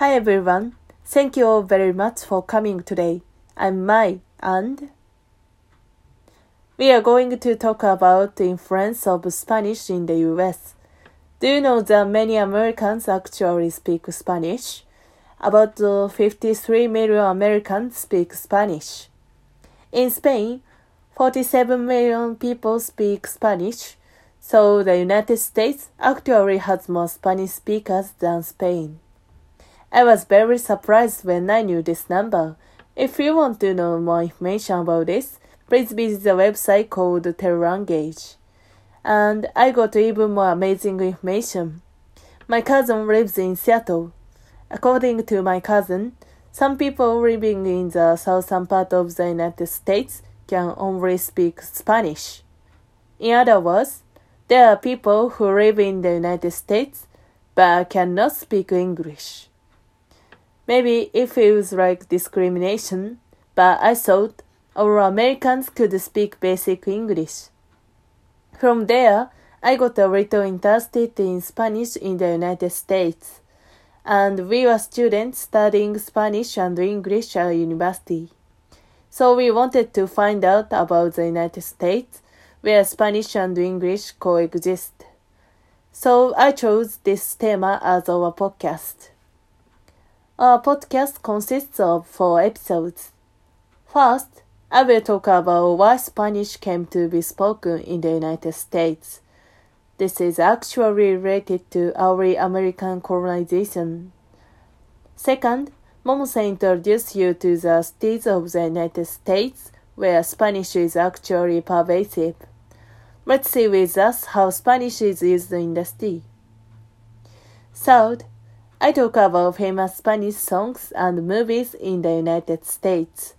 Hi everyone. Thank you all very much for coming today. I'm Mai and we are going to talk about the influence of Spanish in the US. Do you know that many Americans actually speak Spanish? About 53 million Americans speak Spanish. In Spain, 47 million people speak Spanish, so the United States actually has more Spanish speakers than Spain. I was very surprised when I knew this number. If you want to know more information about this, please visit the website called Tellanguage. And I got even more amazing information. My cousin lives in Seattle. According to my cousin, some people living in the southern part of the United States can only speak Spanish. In other words, there are people who live in the United States but cannot speak English. Maybe it feels like discrimination, but I thought all Americans could speak basic English. From there, I got a little interested in Spanish in the United States, and we were students studying Spanish and English at university. So we wanted to find out about the United States, where Spanish and English coexist. So I chose this theme as our podcast. Our podcast consists of four episodes. First, I will talk about why Spanish came to be spoken in the United States. This is actually related to our American colonization. Second, Momose introduced you to the cities of the United States where Spanish is actually pervasive. Let's see with us how Spanish is used in the city. Third, I talk about famous Spanish songs and movies in the United States.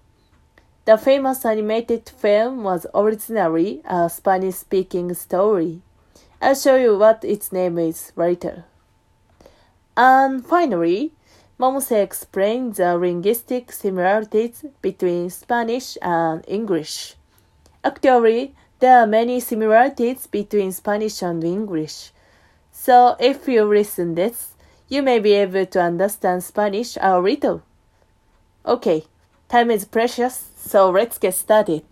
The famous animated film was originally a Spanish speaking story. I'll show you what its name is later. And finally, Momose explains the linguistic similarities between Spanish and English. Actually, there are many similarities between Spanish and English. So if you listen this, you may be able to understand Spanish a little. Okay, time is precious, so let's get started.